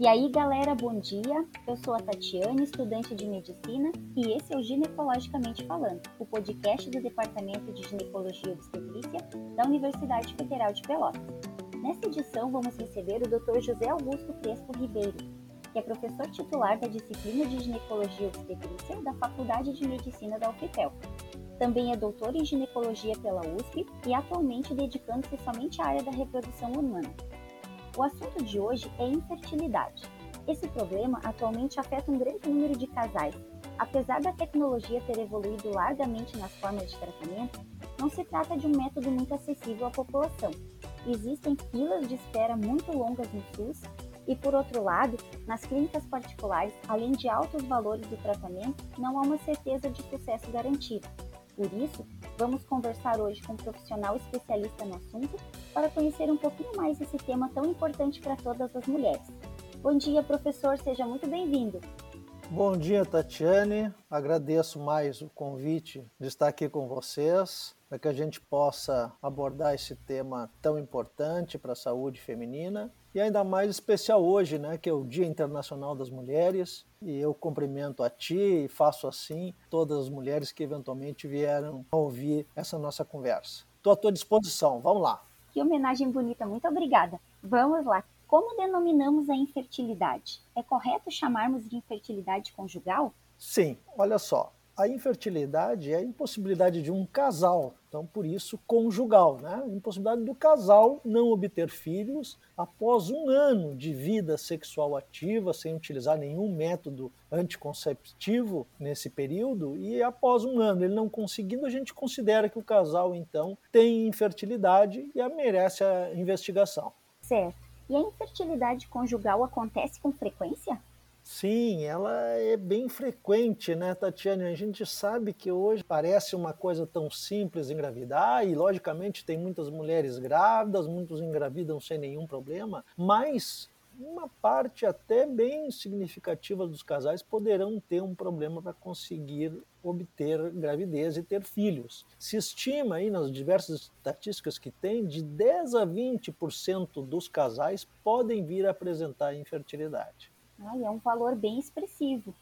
E aí, galera, bom dia. Eu sou a Tatiane, estudante de medicina, e esse é o Ginecologicamente Falando, o podcast do Departamento de Ginecologia e Obstetrícia da Universidade Federal de Pelotas. Nesta edição, vamos receber o Dr. José Augusto Crespo Ribeiro, que é professor titular da disciplina de Ginecologia e Obstetrícia da Faculdade de Medicina da UFPEL. Também é doutor em ginecologia pela USP e atualmente dedicando-se somente à área da reprodução humana. O assunto de hoje é infertilidade. Esse problema atualmente afeta um grande número de casais. Apesar da tecnologia ter evoluído largamente nas formas de tratamento, não se trata de um método muito acessível à população. Existem filas de espera muito longas no SUS e, por outro lado, nas clínicas particulares, além de altos valores do tratamento, não há uma certeza de sucesso garantido. Por isso, vamos conversar hoje com um profissional especialista no assunto para conhecer um pouquinho mais esse tema tão importante para todas as mulheres. Bom dia, professor, seja muito bem-vindo. Bom dia, Tatiane. Agradeço mais o convite de estar aqui com vocês para que a gente possa abordar esse tema tão importante para a saúde feminina e ainda mais especial hoje, né, que é o Dia Internacional das Mulheres, e eu cumprimento a ti e faço assim todas as mulheres que eventualmente vieram ouvir essa nossa conversa. Estou à tua disposição, vamos lá. Que homenagem bonita, muito obrigada. Vamos lá. Como denominamos a infertilidade? É correto chamarmos de infertilidade conjugal? Sim, olha só a infertilidade é a impossibilidade de um casal, então por isso conjugal, né? Impossibilidade do casal não obter filhos após um ano de vida sexual ativa, sem utilizar nenhum método anticonceptivo nesse período, e após um ano ele não conseguindo, a gente considera que o casal então tem infertilidade e merece a investigação. Certo. E a infertilidade conjugal acontece com frequência? Sim, ela é bem frequente, né, Tatiane? A gente sabe que hoje parece uma coisa tão simples engravidar, e logicamente tem muitas mulheres grávidas, muitos engravidam sem nenhum problema, mas uma parte até bem significativa dos casais poderão ter um problema para conseguir obter gravidez e ter filhos. Se estima aí nas diversas estatísticas que tem, de 10 a 20% dos casais podem vir a apresentar infertilidade. Ai, é um valor bem expressivo.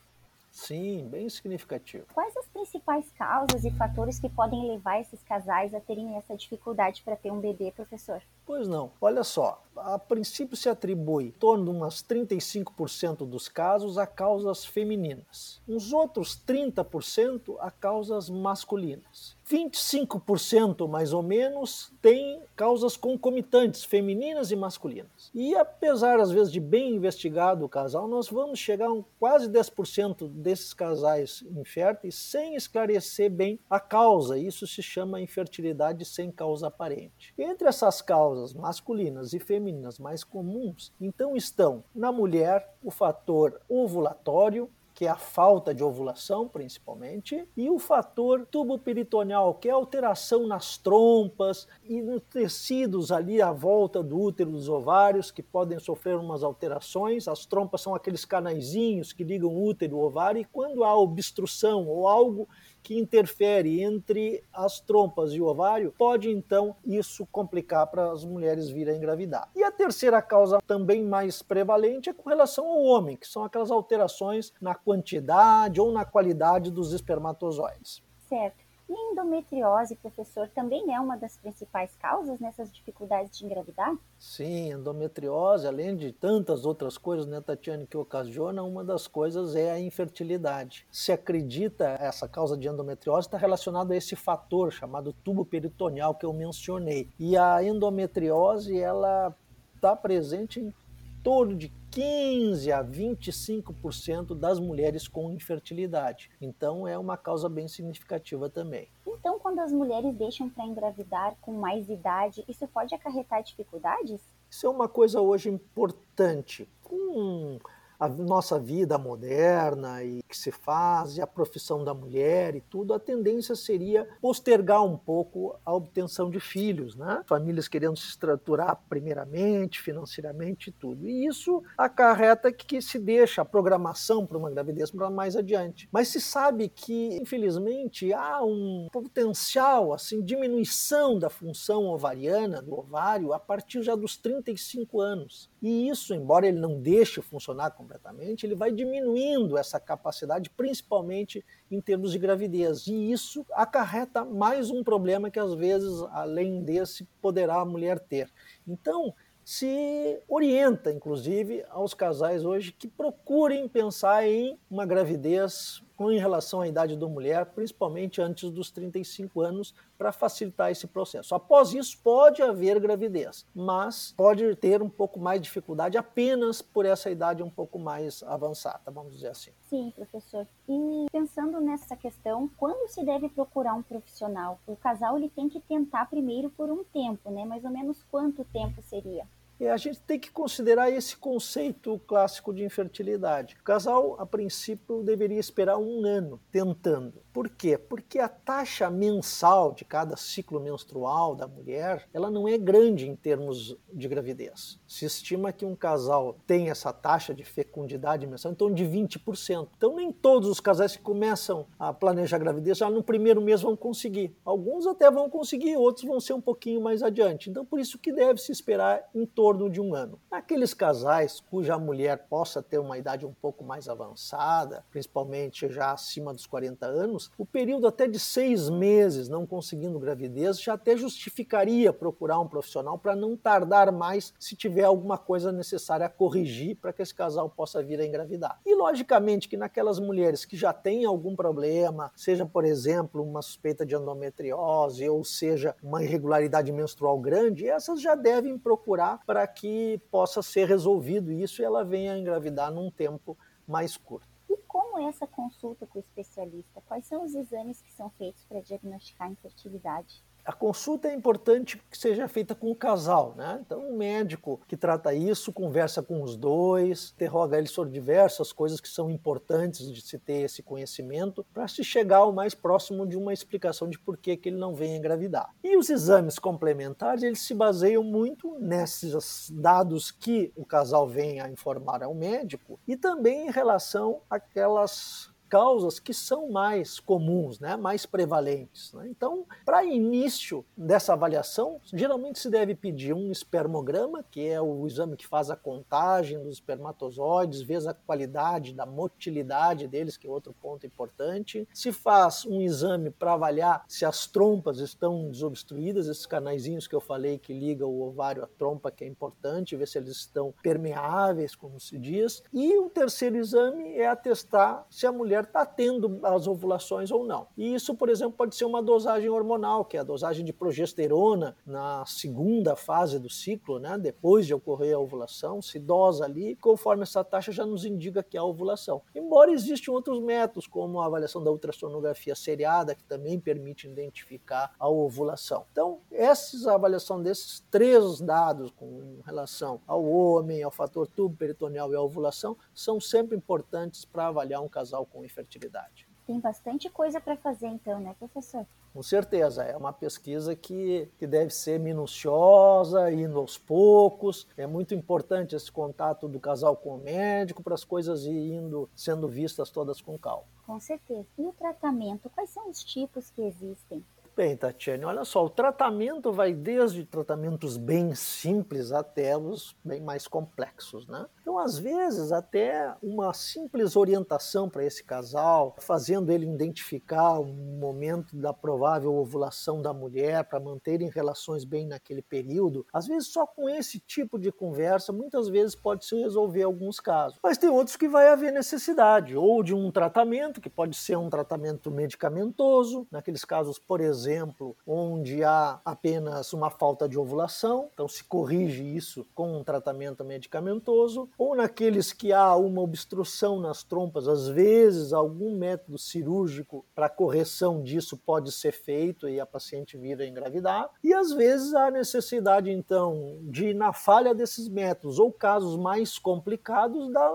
Sim, bem significativo. Quais as principais causas e fatores que podem levar esses casais a terem essa dificuldade para ter um bebê, professor? Pois não. Olha só, a princípio se atribui em torno de umas 35% dos casos a causas femininas. Uns outros 30% a causas masculinas. 25% mais ou menos tem causas concomitantes, femininas e masculinas. E apesar às vezes de bem investigado o casal, nós vamos chegar a um quase 10% desses casais inférteis sem esclarecer bem a causa. Isso se chama infertilidade sem causa aparente. Entre essas causas masculinas e femininas mais comuns, então estão na mulher o fator ovulatório, que é a falta de ovulação, principalmente, e o fator tubo peritoneal, que é alteração nas trompas e nos tecidos ali à volta do útero dos ovários, que podem sofrer umas alterações. As trompas são aqueles canaizinhos que ligam o útero e o ovário, e quando há obstrução ou algo que interfere entre as trompas e o ovário, pode então isso complicar para as mulheres virem engravidar. E a terceira causa, também mais prevalente, é com relação ao homem, que são aquelas alterações na quantidade ou na qualidade dos espermatozoides. Certo. E endometriose, professor, também é uma das principais causas nessas dificuldades de engravidar? Sim, endometriose, além de tantas outras coisas, né, Tatiane, que ocasiona, uma das coisas é a infertilidade. Se acredita essa causa de endometriose está relacionada a esse fator chamado tubo peritoneal que eu mencionei. E a endometriose, ela está presente em torno de 15 a 25% das mulheres com infertilidade. Então é uma causa bem significativa também. Então, quando as mulheres deixam para engravidar com mais idade, isso pode acarretar dificuldades? Isso é uma coisa hoje importante. Com a nossa vida moderna e que se faz, e a profissão da mulher e tudo, a tendência seria postergar um pouco a obtenção de filhos, né? Famílias querendo se estruturar primeiramente, financeiramente e tudo. E isso acarreta que se deixa a programação para uma gravidez para mais adiante. Mas se sabe que, infelizmente, há um potencial, assim, diminuição da função ovariana, do ovário, a partir já dos 35 anos. E isso, embora ele não deixe funcionar completamente, ele vai diminuindo essa capacidade, principalmente em termos de gravidez. E isso acarreta mais um problema que, às vezes, além desse, poderá a mulher ter. Então, se orienta, inclusive, aos casais hoje que procurem pensar em uma gravidez com relação à idade da mulher, principalmente antes dos 35 anos, para facilitar esse processo. Após isso, pode haver gravidez, mas pode ter um pouco mais de dificuldade apenas por essa idade um pouco mais avançada, vamos dizer assim. Sim, professor. E pensando nessa questão, quando se deve procurar um profissional? O casal ele tem que tentar primeiro por um tempo, né? Mais ou menos quanto tempo seria? A gente tem que considerar esse conceito clássico de infertilidade. O casal, a princípio, deveria esperar um ano tentando. Por quê? Porque a taxa mensal de cada ciclo menstrual da mulher, ela não é grande em termos de gravidez. Se estima que um casal tem essa taxa de fecundidade mensal em torno de 20%. Então nem todos os casais que começam a planejar a gravidez já no primeiro mês vão conseguir. Alguns até vão conseguir, outros vão ser um pouquinho mais adiante. Então por isso que deve se esperar em torno de um ano. Aqueles casais cuja mulher possa ter uma idade um pouco mais avançada, principalmente já acima dos 40 anos, o período até de seis meses não conseguindo gravidez já até justificaria procurar um profissional para não tardar mais se tiver alguma coisa necessária a corrigir para que esse casal possa vir a engravidar. E logicamente que naquelas mulheres que já têm algum problema, seja por exemplo uma suspeita de endometriose ou seja uma irregularidade menstrual grande, essas já devem procurar para que possa ser resolvido isso e ela venha engravidar num tempo mais curto como é essa consulta com o especialista? Quais são os exames que são feitos para diagnosticar a infertilidade? A consulta é importante que seja feita com o casal, né? Então, um médico que trata isso conversa com os dois, interroga eles sobre diversas coisas que são importantes de se ter esse conhecimento para se chegar ao mais próximo de uma explicação de por que, que ele não vem engravidar. E os exames complementares, eles se baseiam muito nesses dados que o casal vem a informar ao médico e também em relação àquelas causas que são mais comuns, né, mais prevalentes. Né? Então, para início dessa avaliação, geralmente se deve pedir um espermograma, que é o exame que faz a contagem dos espermatozoides, vê a qualidade da motilidade deles, que é outro ponto importante. Se faz um exame para avaliar se as trompas estão desobstruídas, esses canaizinhos que eu falei que liga o ovário à trompa, que é importante, ver se eles estão permeáveis, como se diz. E o terceiro exame é atestar se a mulher mulher está tendo as ovulações ou não. E isso, por exemplo, pode ser uma dosagem hormonal, que é a dosagem de progesterona na segunda fase do ciclo, né, depois de ocorrer a ovulação, se dosa ali, conforme essa taxa já nos indica que há ovulação. Embora existam outros métodos, como a avaliação da ultrassonografia seriada, que também permite identificar a ovulação. Então, essa avaliação desses três dados com relação ao homem, ao fator tubo peritoneal e à ovulação, são sempre importantes para avaliar um casal com infertilidade. Tem bastante coisa para fazer então, né, professor? Com certeza, é uma pesquisa que, que deve ser minuciosa, indo aos poucos. É muito importante esse contato do casal com o médico para as coisas indo sendo vistas todas com calma. Com certeza. E o tratamento? Quais são os tipos que existem? Bem, Tatiane, olha só, o tratamento vai desde tratamentos bem simples até os bem mais complexos, né? Então, às vezes, até uma simples orientação para esse casal, fazendo ele identificar o momento da provável ovulação da mulher para manterem relações bem naquele período, às vezes só com esse tipo de conversa, muitas vezes pode se resolver alguns casos. Mas tem outros que vai haver necessidade, ou de um tratamento, que pode ser um tratamento medicamentoso, naqueles casos, por exemplo, exemplo, onde há apenas uma falta de ovulação, então se corrige isso com um tratamento medicamentoso, ou naqueles que há uma obstrução nas trompas, às vezes algum método cirúrgico para correção disso pode ser feito e a paciente vir a engravidar, e às vezes há necessidade então de na falha desses métodos ou casos mais complicados da,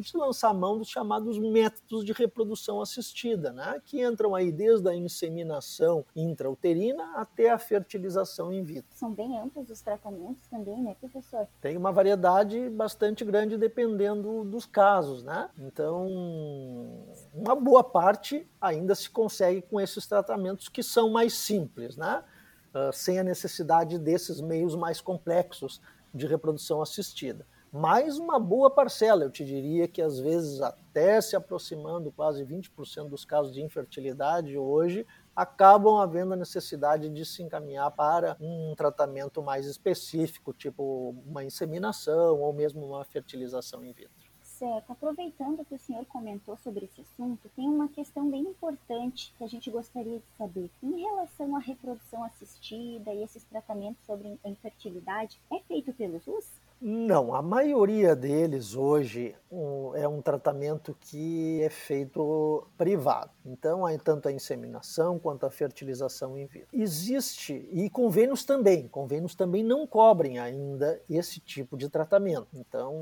de lançar mão dos chamados métodos de reprodução assistida, né, que entram aí desde a inseminação intrauterina até a fertilização in vitro. São bem amplos os tratamentos também, né, professor? Tem uma variedade bastante grande dependendo dos casos, né? Então, uma boa parte ainda se consegue com esses tratamentos que são mais simples, né? Uh, sem a necessidade desses meios mais complexos de reprodução assistida. Mais uma boa parcela, eu te diria que às vezes até se aproximando quase 20% dos casos de infertilidade hoje acabam havendo a necessidade de se encaminhar para um tratamento mais específico, tipo uma inseminação ou mesmo uma fertilização in vitro. Certo. Aproveitando que o senhor comentou sobre esse assunto, tem uma questão bem importante que a gente gostaria de saber. Em relação à reprodução assistida e esses tratamentos sobre a infertilidade, é feito pelo SUS? Não, a maioria deles hoje um, é um tratamento que é feito privado. Então, há tanto a inseminação quanto a fertilização in vitro. Existe, e convênios também, convênios também não cobrem ainda esse tipo de tratamento. Então,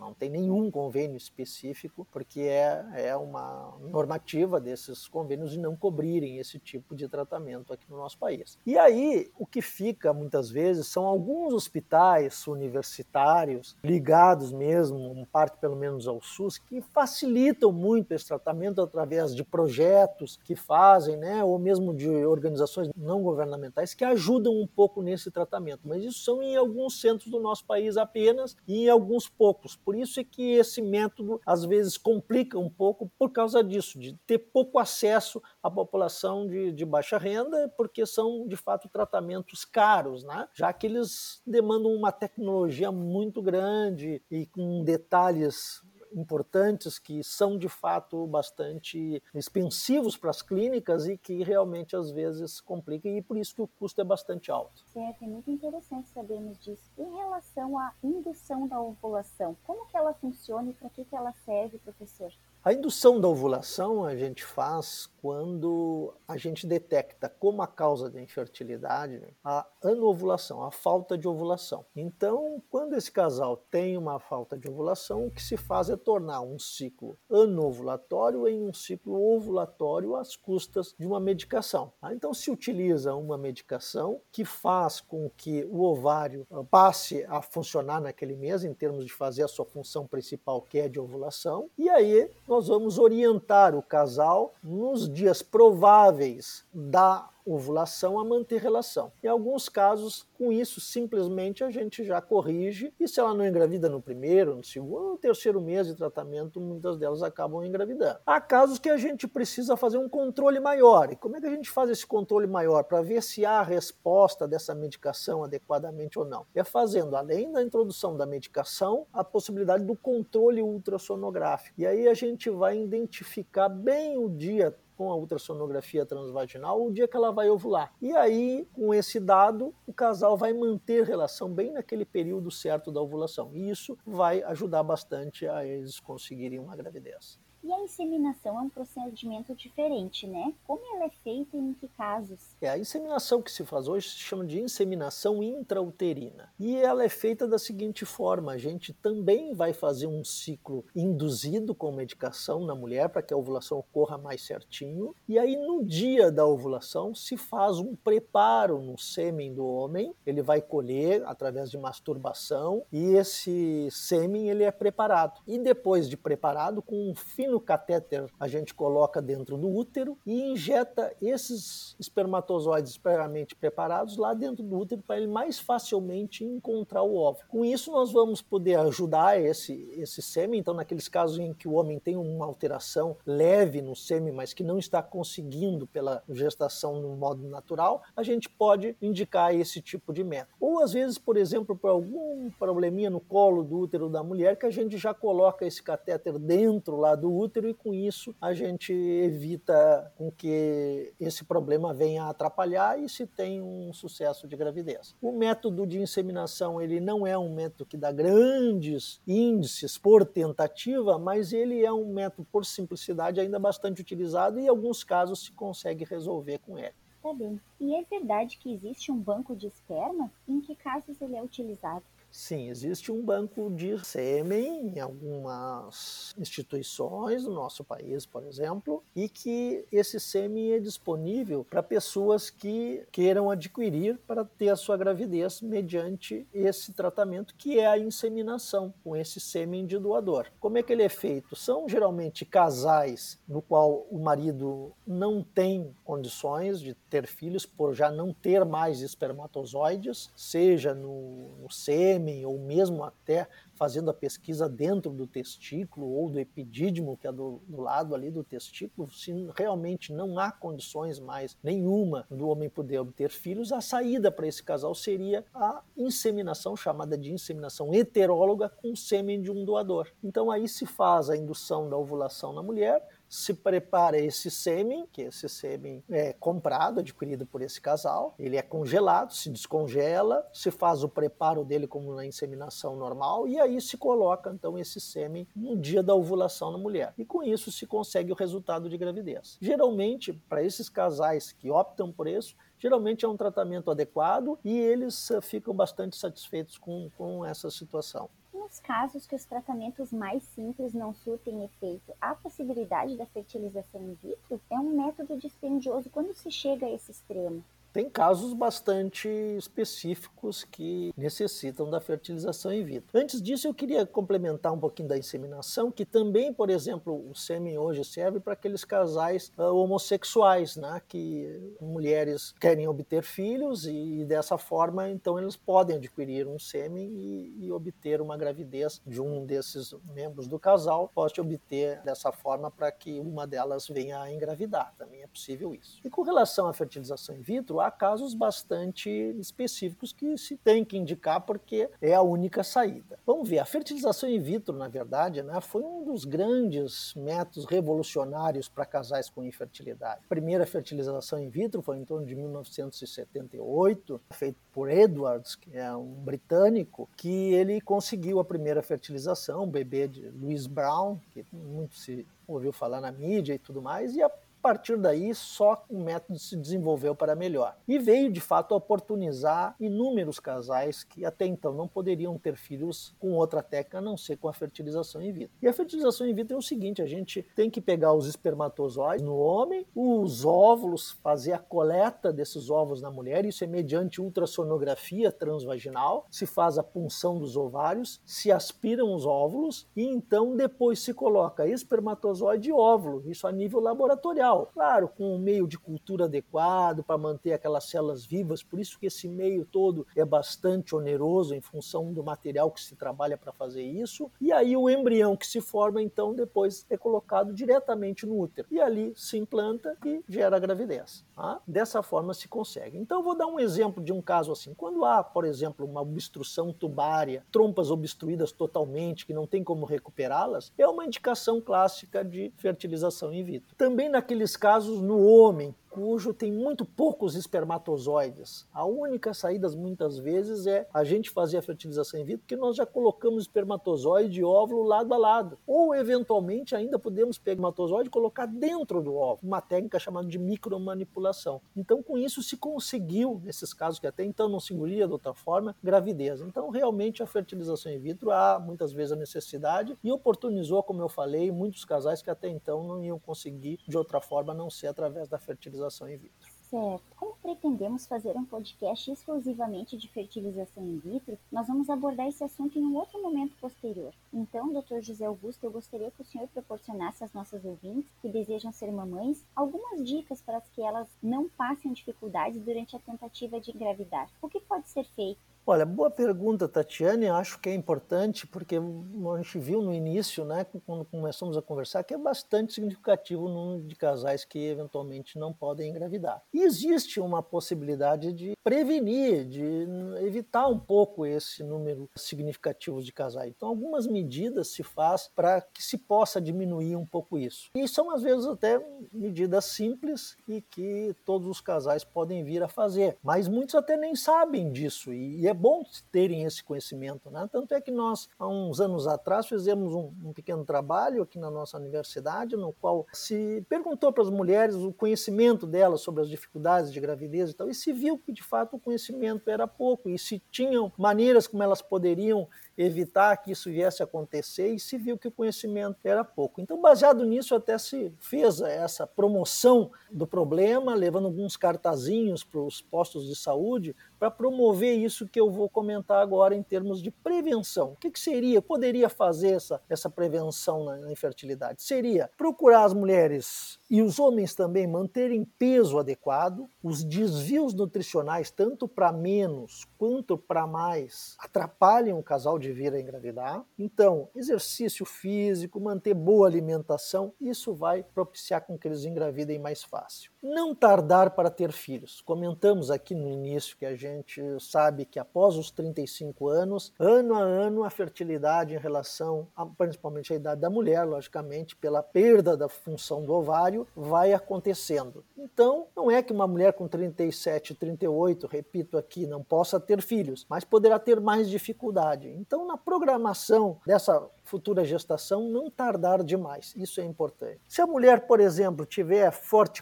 não tem nenhum convênio específico, porque é, é uma normativa desses convênios de não cobrirem esse tipo de tratamento aqui no nosso país. E aí, o que fica muitas vezes são alguns hospitais universitários ligados mesmo, um parte pelo menos ao SUS, que facilitam muito esse tratamento através de projetos que fazem, né, ou mesmo de organizações não governamentais que ajudam um pouco nesse tratamento. Mas isso são em alguns centros do nosso país apenas e em alguns poucos. Por isso é que esse método às vezes complica um pouco por causa disso, de ter pouco acesso à população de, de baixa renda, porque são de fato tratamentos caros, né? já que eles demandam uma tecnologia muito grande e com detalhes importantes que são de fato bastante expensivos para as clínicas e que realmente às vezes complicam e por isso que o custo é bastante alto. Certo, é muito interessante sabermos disso. Em relação à indução da ovulação, como que ela funciona e para que, que ela serve, professor? A indução da ovulação a gente faz quando a gente detecta como a causa da infertilidade a anovulação, a falta de ovulação. Então, quando esse casal tem uma falta de ovulação, o que se faz é tornar um ciclo anovulatório em um ciclo ovulatório às custas de uma medicação. Tá? Então, se utiliza uma medicação que faz com que o ovário ah, passe a funcionar naquele mês, em termos de fazer a sua função principal, que é de ovulação, e aí nós vamos orientar o casal nos dias prováveis da ovulação a manter relação. Em alguns casos, com isso, simplesmente a gente já corrige, e se ela não engravida no primeiro, no segundo, no terceiro mês de tratamento, muitas delas acabam engravidando. Há casos que a gente precisa fazer um controle maior. E como é que a gente faz esse controle maior? Para ver se há resposta dessa medicação adequadamente ou não. É fazendo, além da introdução da medicação, a possibilidade do controle ultrassonográfico. E aí a gente vai identificar bem o dia com a ultrassonografia transvaginal o dia que ela vai ovular. E aí, com esse dado, o casal vai manter relação bem naquele período certo da ovulação. E isso vai ajudar bastante a eles conseguirem uma gravidez. E a inseminação é um procedimento diferente, né? Como ela é feita e em que casos? É, a inseminação que se faz hoje se chama de inseminação intrauterina. E ela é feita da seguinte forma: a gente também vai fazer um ciclo induzido com medicação na mulher para que a ovulação ocorra mais certinho. E aí, no dia da ovulação, se faz um preparo no sêmen do homem. Ele vai colher através de masturbação e esse sêmen ele é preparado. E depois de preparado, com um fino no catéter a gente coloca dentro do útero e injeta esses espermatozoides previamente preparados lá dentro do útero para ele mais facilmente encontrar o óvulo. Com isso, nós vamos poder ajudar esse, esse sêmen. Então, naqueles casos em que o homem tem uma alteração leve no sêmen, mas que não está conseguindo pela gestação no modo natural, a gente pode indicar esse tipo de método. Ou às vezes, por exemplo, por algum probleminha no colo do útero da mulher, que a gente já coloca esse catéter dentro lá do útero e com isso a gente evita com que esse problema venha a atrapalhar e se tem um sucesso de gravidez. O método de inseminação ele não é um método que dá grandes índices por tentativa, mas ele é um método por simplicidade ainda bastante utilizado e em alguns casos se consegue resolver com ele. Tá bem. E é verdade que existe um banco de esperma? Em que casos ele é utilizado? Sim, existe um banco de sêmen em algumas instituições do nosso país, por exemplo, e que esse sêmen é disponível para pessoas que queiram adquirir para ter a sua gravidez mediante esse tratamento que é a inseminação com esse sêmen de doador. Como é que ele é feito? São geralmente casais no qual o marido não tem condições de ter filhos por já não ter mais espermatozoides, seja no, no sêmen sêmen ou mesmo até fazendo a pesquisa dentro do testículo ou do epidídimo, que é do, do, lado ali do testículo, se realmente não há condições mais nenhuma do homem poder obter filhos, a saída para esse casal seria a inseminação, chamada de inseminação heteróloga, com sêmen de um doador. Então aí se faz a indução da ovulação na mulher, se prepara esse sêmen, que esse sêmen é comprado, adquirido por esse casal, ele é congelado, se descongela, se faz o preparo dele como na inseminação normal e aí se coloca então esse sêmen no dia da ovulação na mulher. E com isso se consegue o resultado de gravidez. Geralmente, para esses casais que optam por isso, geralmente é um tratamento adequado e eles eh, ficam bastante satisfeitos com, com essa situação nos casos que os tratamentos mais simples não surtem efeito, há possibilidade da fertilização in vitro? É um método dispendioso quando se chega a esse extremo. Tem casos bastante específicos que necessitam da fertilização in vitro. Antes disso, eu queria complementar um pouquinho da inseminação, que também, por exemplo, o sêmen hoje serve para aqueles casais uh, homossexuais, né, que mulheres querem obter filhos e, dessa forma, então, eles podem adquirir um sêmen e, e obter uma gravidez de um desses membros do casal, pode obter dessa forma para que uma delas venha a engravidar. Também é possível isso. E com relação à fertilização in vitro, há casos bastante específicos que se tem que indicar porque é a única saída. Vamos ver, a fertilização in vitro, na verdade, né, foi um dos grandes métodos revolucionários para casais com infertilidade. A primeira fertilização in vitro foi em torno de 1978, feita por Edwards, que é um britânico, que ele conseguiu a primeira fertilização, um bebê de Louis Brown, que muito se ouviu falar na mídia e tudo mais, e a partir daí, só o método se desenvolveu para melhor. E veio, de fato, oportunizar inúmeros casais que até então não poderiam ter filhos com outra técnica, a não ser com a fertilização in vitro. E a fertilização in vitro é o seguinte: a gente tem que pegar os espermatozoides no homem, os óvulos, fazer a coleta desses óvulos na mulher, isso é mediante ultrassonografia transvaginal, se faz a punção dos ovários, se aspiram os óvulos e então depois se coloca espermatozoide e óvulo, isso a nível laboratorial Claro, com um meio de cultura adequado para manter aquelas células vivas, por isso que esse meio todo é bastante oneroso em função do material que se trabalha para fazer isso. E aí o embrião que se forma, então, depois é colocado diretamente no útero. E ali se implanta e gera a gravidez. Tá? Dessa forma se consegue. Então, vou dar um exemplo de um caso assim. Quando há, por exemplo, uma obstrução tubária, trompas obstruídas totalmente, que não tem como recuperá-las, é uma indicação clássica de fertilização in vitro. Também naquele aqueles casos no homem cujo tem muito poucos espermatozoides. A única saída, muitas vezes, é a gente fazer a fertilização in vitro, porque nós já colocamos espermatozoide e óvulo lado a lado. Ou, eventualmente, ainda podemos pegar espermatozoide e colocar dentro do óvulo, uma técnica chamada de micromanipulação. Então, com isso, se conseguiu, nesses casos que até então não se engolia de outra forma, gravidez. Então, realmente, a fertilização in vitro há muitas vezes a necessidade e oportunizou, como eu falei, muitos casais que até então não iam conseguir de outra forma, a não ser através da fertilização fertilização in vitro. Certo. Como pretendemos fazer um podcast exclusivamente de fertilização in vitro, nós vamos abordar esse assunto em um outro momento posterior. Então, Dr. José Augusto, eu gostaria que o senhor proporcionasse às nossas ouvintes que desejam ser mamães algumas dicas para que elas não passem dificuldades durante a tentativa de engravidar. O que pode ser feito? Olha, boa pergunta, Tatiane. Acho que é importante porque a gente viu no início, né, quando começamos a conversar, que é bastante significativo o número de casais que eventualmente não podem engravidar. E existe uma possibilidade de prevenir, de evitar um pouco esse número significativo de casais. Então, algumas medidas se faz para que se possa diminuir um pouco isso. E são às vezes até medidas simples e que todos os casais podem vir a fazer, mas muitos até nem sabem disso e é bom terem esse conhecimento. Né? Tanto é que nós, há uns anos atrás, fizemos um, um pequeno trabalho aqui na nossa universidade, no qual se perguntou para as mulheres o conhecimento delas sobre as dificuldades de gravidez e tal, e se viu que de fato o conhecimento era pouco, e se tinham maneiras como elas poderiam evitar que isso viesse a acontecer e se viu que o conhecimento era pouco. Então, baseado nisso, até se fez essa promoção do problema, levando alguns cartazinhos para os postos de saúde para promover isso que eu vou comentar agora em termos de prevenção. O que, que seria, poderia fazer essa, essa prevenção na, na infertilidade? Seria procurar as mulheres e os homens também manterem peso adequado, os desvios nutricionais, tanto para menos quanto para mais, atrapalham o casal de vir a engravidar. Então, exercício físico, manter boa alimentação, isso vai propiciar com que eles engravidem mais fácil. Não tardar para ter filhos. Comentamos aqui no início que a gente sabe que após os 35 anos, ano a ano, a fertilidade em relação, a, principalmente à idade da mulher, logicamente, pela perda da função do ovário, vai acontecendo. Então, não é que uma mulher com 37, 38, repito aqui, não possa ter filhos, mas poderá ter mais dificuldade. Então, na programação dessa futura gestação não tardar demais. Isso é importante. Se a mulher, por exemplo, tiver forte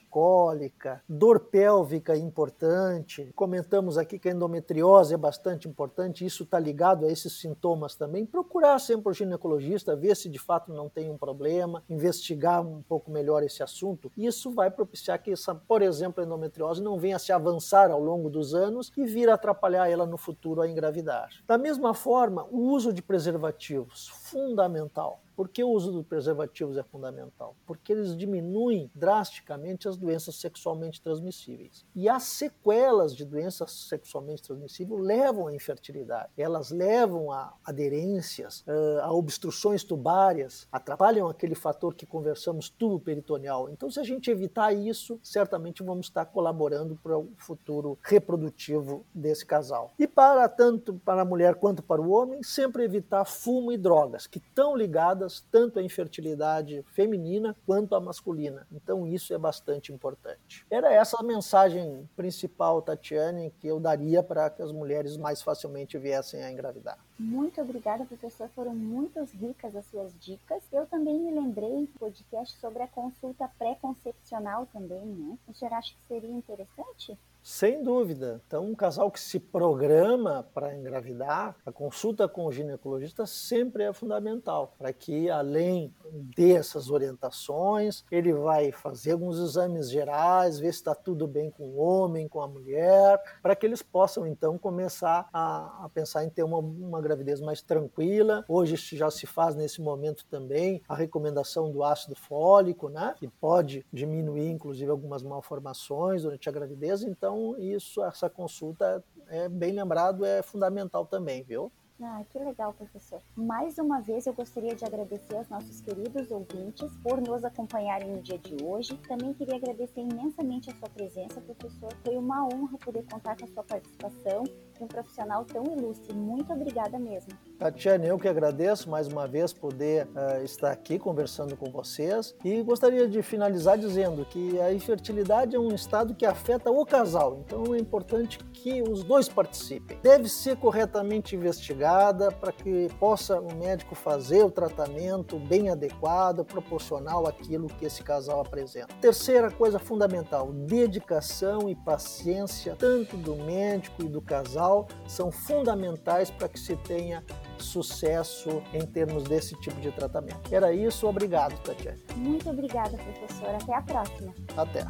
dor pélvica importante, comentamos aqui que a endometriose é bastante importante, isso está ligado a esses sintomas também, procurar sempre o ginecologista, ver se de fato não tem um problema, investigar um pouco melhor esse assunto. Isso vai propiciar que, essa, por exemplo, a endometriose não venha a se avançar ao longo dos anos e vir atrapalhar ela no futuro a engravidar. Da mesma forma, o uso de preservativos, fundamental. Por que o uso dos preservativos é fundamental? Porque eles diminuem drasticamente as doenças sexualmente transmissíveis. E as sequelas de doenças sexualmente transmissíveis levam à infertilidade. Elas levam a aderências, a obstruções tubárias, atrapalham aquele fator que conversamos, tubo peritoneal. Então, se a gente evitar isso, certamente vamos estar colaborando para o futuro reprodutivo desse casal. E para tanto para a mulher quanto para o homem, sempre evitar fumo e drogas, que estão ligadas tanto à infertilidade feminina quanto à masculina. Então isso é bastante importante. Era essa a mensagem principal, Tatiane, que eu daria para que as mulheres mais facilmente viessem a engravidar. Muito obrigada, professor. Foram muito ricas as suas dicas. Eu também me lembrei do podcast sobre a consulta pré-concepcional também, né? O senhor acha que seria interessante? Sem dúvida. Então, um casal que se programa para engravidar, a consulta com o ginecologista sempre é fundamental, para que, além dessas orientações, ele vai fazer alguns exames gerais, ver se está tudo bem com o homem, com a mulher, para que eles possam, então, começar a, a pensar em ter uma, uma gravidez mais tranquila. Hoje já se faz, nesse momento também, a recomendação do ácido fólico, né? que pode diminuir, inclusive, algumas malformações durante a gravidez. Então, então, isso, essa consulta, é bem lembrado, é fundamental também, viu? Ah, que legal, professor. Mais uma vez eu gostaria de agradecer aos nossos queridos ouvintes por nos acompanharem no dia de hoje. Também queria agradecer imensamente a sua presença, professor. Foi uma honra poder contar com a sua participação um profissional tão ilustre. Muito obrigada mesmo. Tatiane, eu que agradeço mais uma vez poder uh, estar aqui conversando com vocês e gostaria de finalizar dizendo que a infertilidade é um estado que afeta o casal, então é importante que os dois participem. Deve ser corretamente investigada para que possa o médico fazer o tratamento bem adequado, proporcional àquilo que esse casal apresenta. Terceira coisa fundamental, dedicação e paciência tanto do médico e do casal são fundamentais para que se tenha sucesso em termos desse tipo de tratamento. Era isso, obrigado, Tatiana. Muito obrigada, professora. Até a próxima. Até.